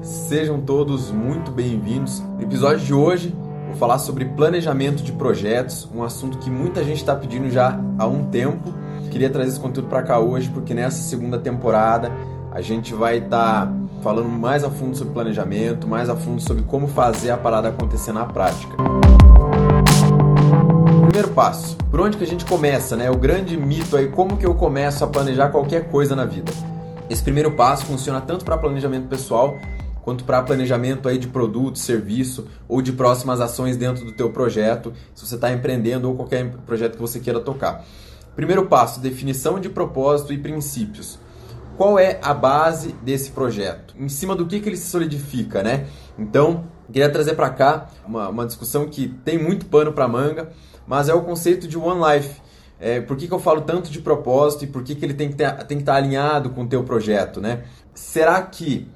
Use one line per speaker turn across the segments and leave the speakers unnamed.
Sejam todos muito bem-vindos. No episódio de hoje, vou falar sobre planejamento de projetos, um assunto que muita gente está pedindo já há um tempo. Queria trazer esse conteúdo para cá hoje porque nessa segunda temporada a gente vai estar tá falando mais a fundo sobre planejamento, mais a fundo sobre como fazer a parada acontecer na prática. Primeiro passo, por onde que a gente começa, né? O grande mito aí, como que eu começo a planejar qualquer coisa na vida? Esse primeiro passo funciona tanto para planejamento pessoal quanto para planejamento aí de produto, serviço ou de próximas ações dentro do teu projeto, se você está empreendendo ou qualquer projeto que você queira tocar. Primeiro passo, definição de propósito e princípios. Qual é a base desse projeto? Em cima do que, que ele se solidifica, né? Então, queria trazer para cá uma, uma discussão que tem muito pano para manga, mas é o conceito de One Life. É, por que, que eu falo tanto de propósito e por que, que ele tem que, estar alinhado com o teu projeto, né? Será que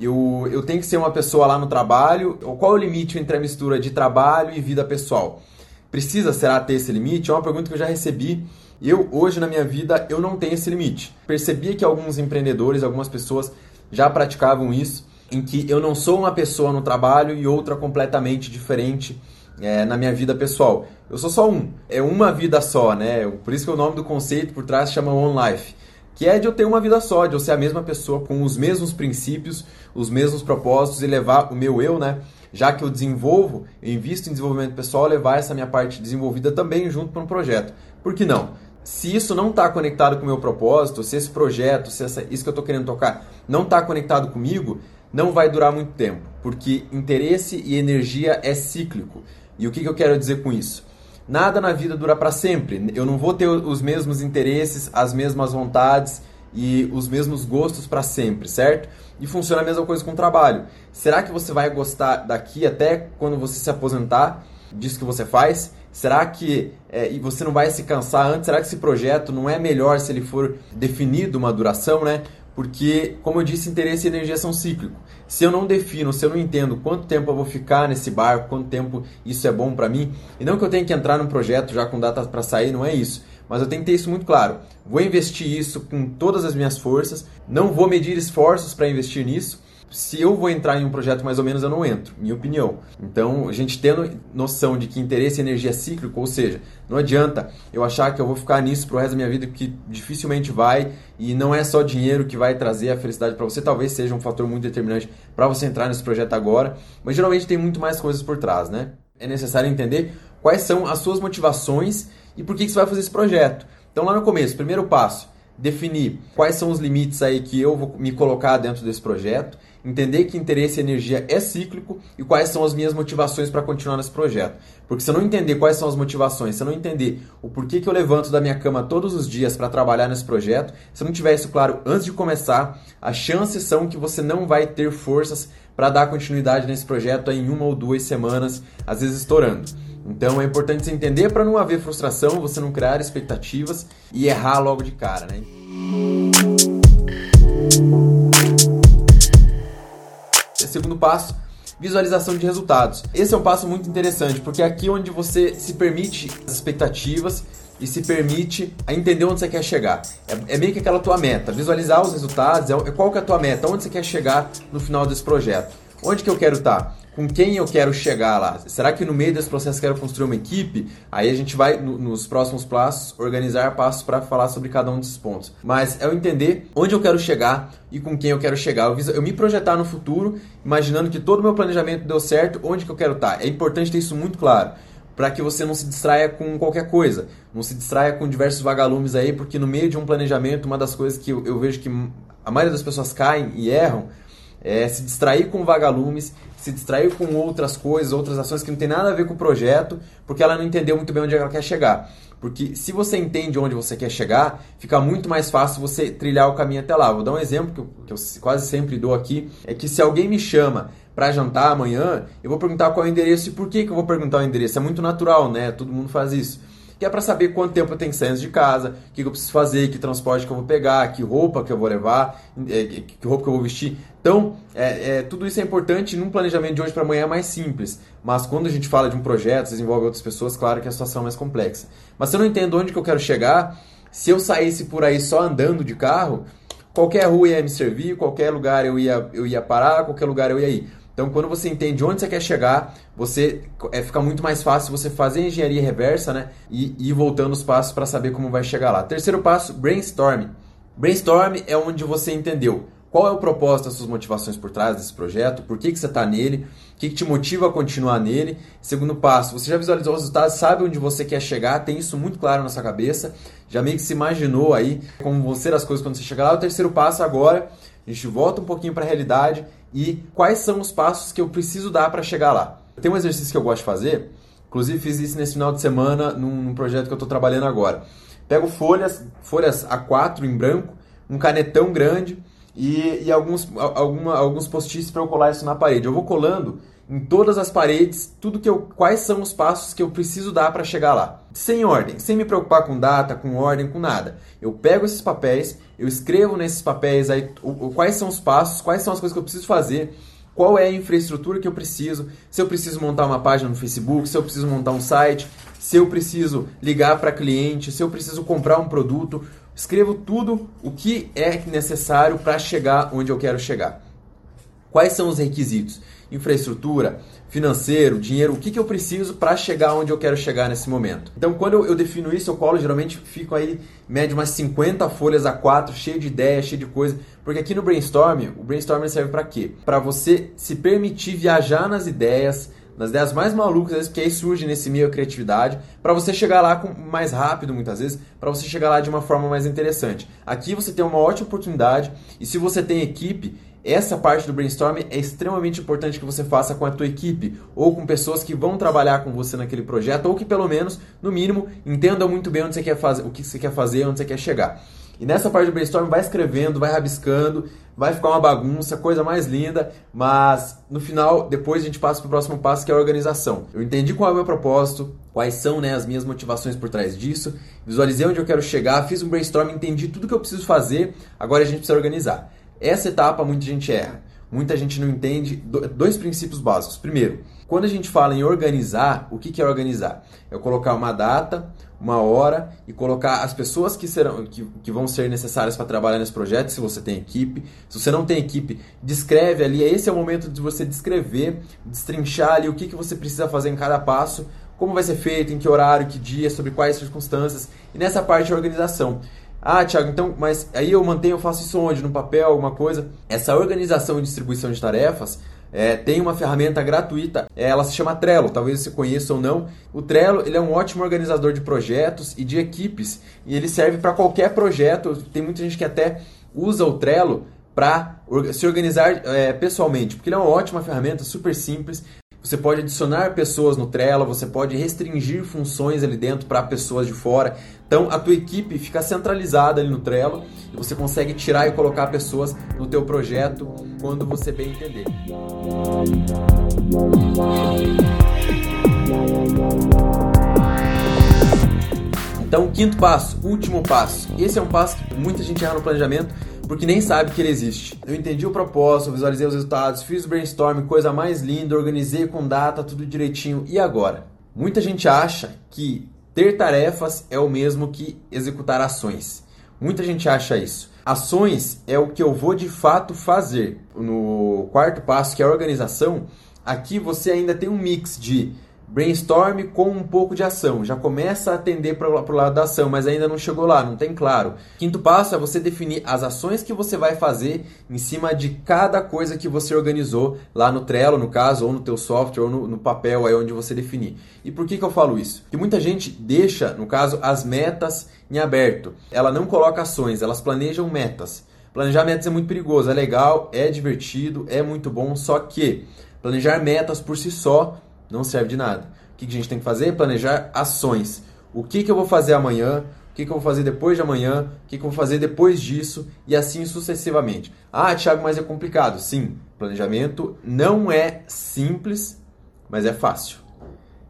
eu, eu tenho que ser uma pessoa lá no trabalho? Ou qual é o limite entre a mistura de trabalho e vida pessoal? Precisa, será, ter esse limite? É uma pergunta que eu já recebi. Eu, hoje, na minha vida, eu não tenho esse limite. Percebia que alguns empreendedores, algumas pessoas já praticavam isso, em que eu não sou uma pessoa no trabalho e outra completamente diferente é, na minha vida pessoal. Eu sou só um. É uma vida só, né? Por isso que o nome do conceito por trás chama One Life. Que é de eu ter uma vida só, de eu ser a mesma pessoa com os mesmos princípios, os mesmos propósitos e levar o meu eu, né? Já que eu desenvolvo, eu invisto em desenvolvimento pessoal, levar essa minha parte desenvolvida também junto para um projeto. Por que não? Se isso não está conectado com o meu propósito, se esse projeto, se essa, isso que eu estou querendo tocar não está conectado comigo, não vai durar muito tempo, porque interesse e energia é cíclico. E o que, que eu quero dizer com isso? Nada na vida dura para sempre. Eu não vou ter os mesmos interesses, as mesmas vontades e os mesmos gostos para sempre, certo? E funciona a mesma coisa com o trabalho. Será que você vai gostar daqui até quando você se aposentar disso que você faz? Será que é, e você não vai se cansar antes? Será que esse projeto não é melhor se ele for definido uma duração, né? Porque, como eu disse, interesse e energia são cíclicos. Se eu não defino, se eu não entendo quanto tempo eu vou ficar nesse barco, quanto tempo isso é bom para mim, e não que eu tenha que entrar num projeto já com data para sair, não é isso. Mas eu tenho que ter isso muito claro. Vou investir isso com todas as minhas forças, não vou medir esforços para investir nisso se eu vou entrar em um projeto mais ou menos, eu não entro, minha opinião. Então, a gente tendo noção de que interesse e energia é cíclico, ou seja, não adianta eu achar que eu vou ficar nisso pro resto da minha vida, que dificilmente vai, e não é só dinheiro que vai trazer a felicidade para você, talvez seja um fator muito determinante para você entrar nesse projeto agora, mas geralmente tem muito mais coisas por trás, né? É necessário entender quais são as suas motivações e por que, que você vai fazer esse projeto. Então, lá no começo, primeiro passo, definir quais são os limites aí que eu vou me colocar dentro desse projeto entender que interesse e energia é cíclico e quais são as minhas motivações para continuar nesse projeto. Porque se eu não entender quais são as motivações, se eu não entender o porquê que eu levanto da minha cama todos os dias para trabalhar nesse projeto, se eu não tiver isso claro antes de começar, as chances são que você não vai ter forças para dar continuidade nesse projeto em uma ou duas semanas, às vezes estourando. Então é importante você entender para não haver frustração, você não criar expectativas e errar logo de cara, né? segundo passo, visualização de resultados. Esse é um passo muito interessante, porque é aqui onde você se permite as expectativas e se permite a entender onde você quer chegar. É, é meio que aquela tua meta, visualizar os resultados, é, é qual que é a tua meta, onde você quer chegar no final desse projeto. Onde que eu quero estar? Tá? com quem eu quero chegar lá? Será que no meio desse processo quero construir uma equipe? Aí a gente vai, no, nos próximos passos, organizar passos para falar sobre cada um desses pontos. Mas é eu entender onde eu quero chegar e com quem eu quero chegar. Eu, eu me projetar no futuro, imaginando que todo o meu planejamento deu certo, onde que eu quero estar. É importante ter isso muito claro para que você não se distraia com qualquer coisa, não se distraia com diversos vagalumes aí, porque no meio de um planejamento, uma das coisas que eu, eu vejo que a maioria das pessoas caem e erram é se distrair com vagalumes, se distrair com outras coisas, outras ações que não tem nada a ver com o projeto, porque ela não entendeu muito bem onde ela quer chegar. Porque se você entende onde você quer chegar, fica muito mais fácil você trilhar o caminho até lá. Vou dar um exemplo que eu, que eu quase sempre dou aqui, é que se alguém me chama para jantar amanhã, eu vou perguntar qual é o endereço e por que, que eu vou perguntar o endereço. É muito natural, né? Todo mundo faz isso que é para saber quanto tempo eu tenho que sair de casa, o que eu preciso fazer, que transporte que eu vou pegar, que roupa que eu vou levar, é, que roupa que eu vou vestir. Então, é, é, tudo isso é importante num planejamento de hoje para amanhã é mais simples. Mas quando a gente fala de um projeto, desenvolve outras pessoas, claro que a situação é mais complexa. Mas se eu não entendo onde que eu quero chegar, se eu saísse por aí só andando de carro, qualquer rua ia me servir, qualquer lugar eu ia, eu ia parar, qualquer lugar eu ia ir. Então, quando você entende onde você quer chegar, você é, fica muito mais fácil você fazer engenharia reversa, né? E, ir voltando os passos para saber como vai chegar lá. Terceiro passo, brainstorm. Brainstorm é onde você entendeu qual é o propósito das suas motivações por trás desse projeto, por que, que você está nele, o que, que te motiva a continuar nele. Segundo passo, você já visualizou os resultados, sabe onde você quer chegar, tem isso muito claro na sua cabeça, já meio que se imaginou aí como vão ser as coisas quando você chegar lá. O terceiro passo agora, a gente volta um pouquinho para a realidade e quais são os passos que eu preciso dar para chegar lá. Tem um exercício que eu gosto de fazer, inclusive fiz isso nesse final de semana num, projeto que eu estou trabalhando agora. Pego folhas, folhas A4 em branco, um canetão grande e, e alguns, alguma, alguns post-its para eu colar isso na parede. Eu vou colando em todas as paredes tudo que eu, quais são os passos que eu preciso dar para chegar lá. Sem ordem, sem me preocupar com data, com ordem, com nada. Eu pego esses papéis, eu escrevo nesses papéis aí o, o, quais são os passos, quais são as coisas que eu preciso fazer, qual é a infraestrutura que eu preciso, se eu preciso montar uma página no Facebook, se eu preciso montar um site, se eu preciso ligar para cliente, se eu preciso comprar um produto, Escrevo tudo o que é necessário para chegar onde eu quero chegar. Quais são os requisitos? Infraestrutura, financeiro, dinheiro, o que, que eu preciso para chegar onde eu quero chegar nesse momento. Então, quando eu, eu, defino isso, eu colo, geralmente fico aí, médio umas 50 folhas a 4, cheio de ideias, cheio de coisa. Porque aqui no brainstorm, o brainstorm serve para quê? Para você se permitir viajar nas ideias, nas ideias mais malucas, às vezes, porque aí surge nesse meio a criatividade, para você chegar lá com, mais rápido, muitas vezes, para você chegar lá de uma forma mais interessante. Aqui você tem uma ótima oportunidade, e se você tem equipe, essa parte do brainstorming é extremamente importante que você faça com a tua equipe ou com pessoas que vão trabalhar com você naquele projeto ou que pelo menos, no mínimo, entendam muito bem onde você quer fazer, o que você quer fazer, onde você quer chegar. E nessa parte do brainstorm vai escrevendo, vai rabiscando, vai ficar uma bagunça, coisa mais linda, mas no final, depois a gente passa para o próximo passo que é a organização. Eu entendi qual é o meu propósito, quais são né, as minhas motivações por trás disso, visualizei onde eu quero chegar, fiz um brainstorm, entendi tudo que eu preciso fazer, agora a gente precisa organizar. Essa etapa muita gente erra. Muita gente não entende dois princípios básicos. Primeiro, quando a gente fala em organizar, o que é organizar? É colocar uma data, uma hora e colocar as pessoas que serão que, que vão ser necessárias para trabalhar nesse projeto, se você tem equipe. Se você não tem equipe, descreve ali. Esse é o momento de você descrever, destrinchar ali o que, que você precisa fazer em cada passo, como vai ser feito, em que horário, que dia, sobre quais circunstâncias. E nessa parte de organização. Ah, Thiago, então, mas aí eu mantenho, eu faço isso onde? No papel, alguma coisa? Essa organização e distribuição de tarefas é, tem uma ferramenta gratuita, é, ela se chama Trello, talvez você conheça ou não. O Trello ele é um ótimo organizador de projetos e de equipes e ele serve para qualquer projeto. Tem muita gente que até usa o Trello para se organizar é, pessoalmente, porque ele é uma ótima ferramenta, super simples. Você pode adicionar pessoas no Trello, você pode restringir funções ali dentro para pessoas de fora. Então a tua equipe fica centralizada ali no Trello e você consegue tirar e colocar pessoas no teu projeto quando você bem entender. Então, quinto passo, último passo. Esse é um passo que muita gente erra no planejamento porque nem sabe que ele existe. Eu entendi o propósito, visualizei os resultados, fiz o brainstorming, coisa mais linda, organizei com data, tudo direitinho. E agora? Muita gente acha que ter tarefas é o mesmo que executar ações. Muita gente acha isso. Ações é o que eu vou de fato fazer. No quarto passo, que é a organização, aqui você ainda tem um mix de Brainstorm com um pouco de ação. Já começa a atender para o lado da ação, mas ainda não chegou lá, não tem claro. Quinto passo é você definir as ações que você vai fazer em cima de cada coisa que você organizou lá no Trello, no caso, ou no teu software, ou no, no papel aí onde você definir. E por que, que eu falo isso? Porque muita gente deixa, no caso, as metas em aberto. Ela não coloca ações, elas planejam metas. Planejar metas é muito perigoso, é legal, é divertido, é muito bom, só que planejar metas por si só não serve de nada. O que a gente tem que fazer? Planejar ações. O que, eu vou fazer amanhã? O que, eu vou fazer depois de amanhã? O que, eu vou fazer depois disso? E assim sucessivamente. Ah, Thiago, mas é complicado. Sim, planejamento não é simples, mas é fácil.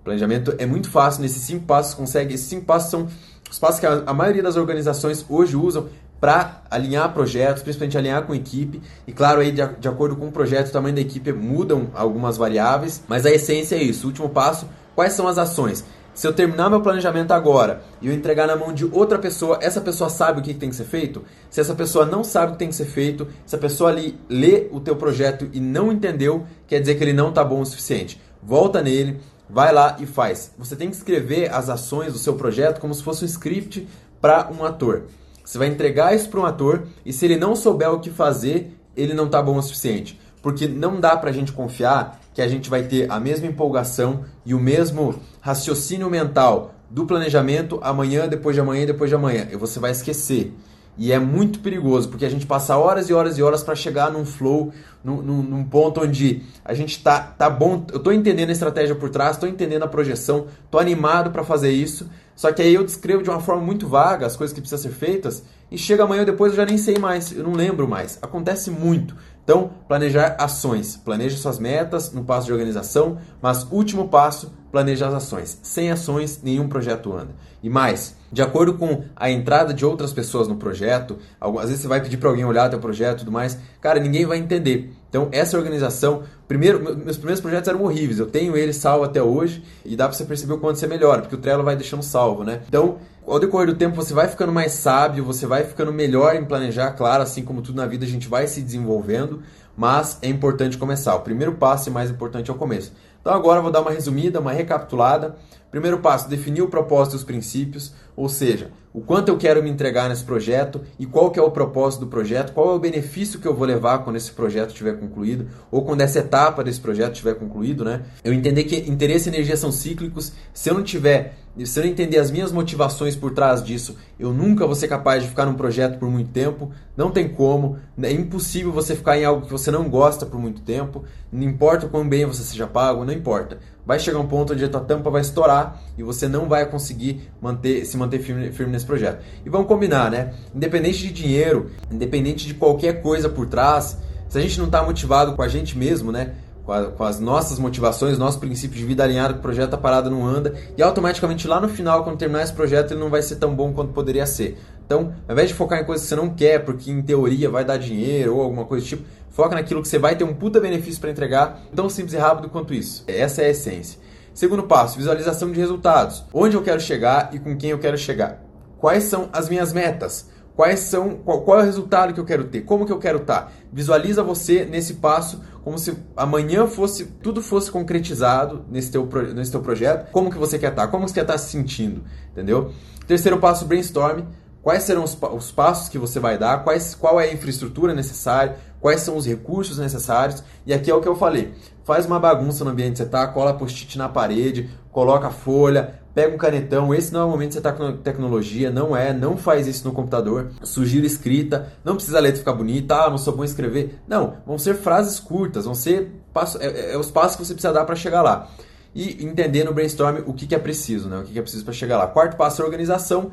Planejamento é muito fácil. Nesses cinco passos, consegue. Esses cinco passos são os passos que a maioria das organizações hoje usam para alinhar projetos, principalmente alinhar com equipe. E claro, aí de, de, acordo com o projeto, o tamanho da equipe mudam algumas variáveis, mas a essência é isso. Último passo, quais são as ações? Se eu terminar meu planejamento agora e eu entregar na mão de outra pessoa, essa pessoa sabe o que tem que ser feito? Se essa pessoa não sabe o que tem que ser feito, se a pessoa ali lê o teu projeto e não entendeu, quer dizer que ele não está bom o suficiente. Volta nele, vai lá e faz. Você tem que escrever as ações do seu projeto como se fosse um script para um ator. Você vai entregar isso para um ator e se ele não souber o que fazer, ele não está bom o suficiente. Porque não dá para a gente confiar que a gente vai ter a mesma empolgação e o mesmo raciocínio mental do planejamento amanhã, depois de amanhã, depois de amanhã. E você vai esquecer. E é muito perigoso, porque a gente passa horas e horas e horas para chegar num flow, num, num, num, ponto onde a gente tá, tá bom. Eu tô entendendo a estratégia por trás, tô entendendo a projeção, tô animado para fazer isso. Só que aí eu descrevo de uma forma muito vaga as coisas que precisam ser feitas e chega amanhã depois eu já nem sei mais, eu não lembro mais. Acontece muito. Então, planejar ações. Planeje suas metas no passo de organização, mas último passo, planeje as ações. Sem ações, nenhum projeto anda. E mais, de acordo com a entrada de outras pessoas no projeto, às vezes você vai pedir para alguém olhar teu projeto e tudo mais, cara, ninguém vai entender. Então, essa organização, primeiro, meus primeiros projetos eram horríveis, eu tenho eles salvo até hoje e dá para você perceber o quanto você melhora, porque o Trello vai deixando salvo, né? Então, ao decorrer do tempo você vai ficando mais sábio, você vai ficando melhor em planejar, claro, assim como tudo na vida a gente vai se desenvolvendo, mas é importante começar. O primeiro passo e mais importante é o começo. Então agora eu vou dar uma resumida, uma recapitulada. Primeiro passo, definir o propósito e os princípios, ou seja, o quanto eu quero me entregar nesse projeto e qual que é o propósito do projeto, qual é o benefício que eu vou levar quando esse projeto estiver concluído ou quando essa etapa desse projeto estiver concluído, né? Eu entender que interesse e energia são cíclicos. Se eu não tiver, se eu não entender as minhas motivações por trás disso, eu nunca vou ser capaz de ficar num projeto por muito tempo. Não tem como, é impossível você ficar em algo que você não gosta por muito tempo. Não importa o quão bem você seja pago, não importa vai chegar um ponto onde a tua tampa vai estourar e você não vai conseguir manter, se manter firme, firme nesse projeto. E vamos combinar, né? Independente de dinheiro, independente de qualquer coisa por trás, se a gente não está motivado com a gente mesmo, né? Com, a, com, as nossas motivações, nossos princípios de vida alinhado, o projeto a parada não anda, e automaticamente lá no final, quando terminar esse projeto, ele não vai ser tão bom quanto poderia ser. Então, ao invés de focar em coisas que você não quer, porque em teoria vai dar dinheiro ou alguma coisa do tipo, Foca naquilo que você vai ter um puta benefício para entregar, tão simples e rápido quanto isso. Essa é a essência. Segundo passo, visualização de resultados. Onde eu quero chegar e com quem eu quero chegar. Quais são as minhas metas? Quais são, qual, qual é o resultado que eu quero ter? Como que eu quero estar? Tá? Visualiza você nesse passo como se amanhã fosse tudo fosse concretizado nesse teu, nesse teu projeto. Como que você quer estar? Tá? Como você quer estar tá se sentindo? Entendeu? Terceiro passo, brainstorm. Quais serão os, os passos que você vai dar? Quais, qual é a infraestrutura necessária? quais são os recursos necessários. E aqui é o que eu falei: faz uma bagunça no ambiente que você está, cola post-it na parede, coloca folha, pega um canetão. Esse não é o momento de você estar tá com tecnologia, não é, não faz isso no computador. Sugiro escrita, não precisa a letra ficar bonita, ah, não sou bom em escrever. Não, vão ser frases curtas, vão ser passo, é, é, é os passos que você precisa dar para chegar lá. E entender no brainstorm o que, que é preciso, né? o que, que é preciso para chegar lá. Quarto passo é organização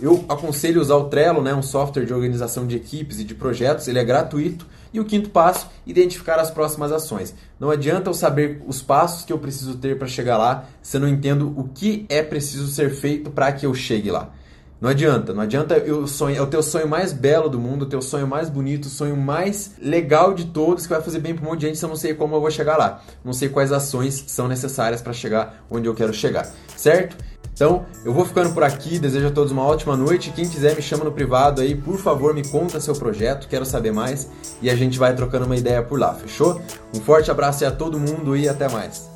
eu aconselho usar o Trello, né, um software de organização de equipes e de projetos, ele é gratuito. E o quinto passo, identificar as próximas ações. Não adianta eu saber os passos que eu preciso ter para chegar lá se eu não entendo o que é preciso ser feito para que eu chegue lá. Não adianta, não adianta eu sonhar, é o teu sonho mais belo do mundo, o teu sonho mais bonito, o sonho mais legal de todos que vai fazer bem para um monte de gente se eu não sei como eu vou chegar lá. Não sei quais ações são necessárias para chegar onde eu quero chegar, certo? Então, eu vou ficando por aqui, desejo a todos uma ótima noite. Quem quiser me chama no privado aí, por favor, me conta seu projeto, quero saber mais e a gente vai trocando uma ideia por lá, fechou? Um forte abraço a todo mundo e até mais.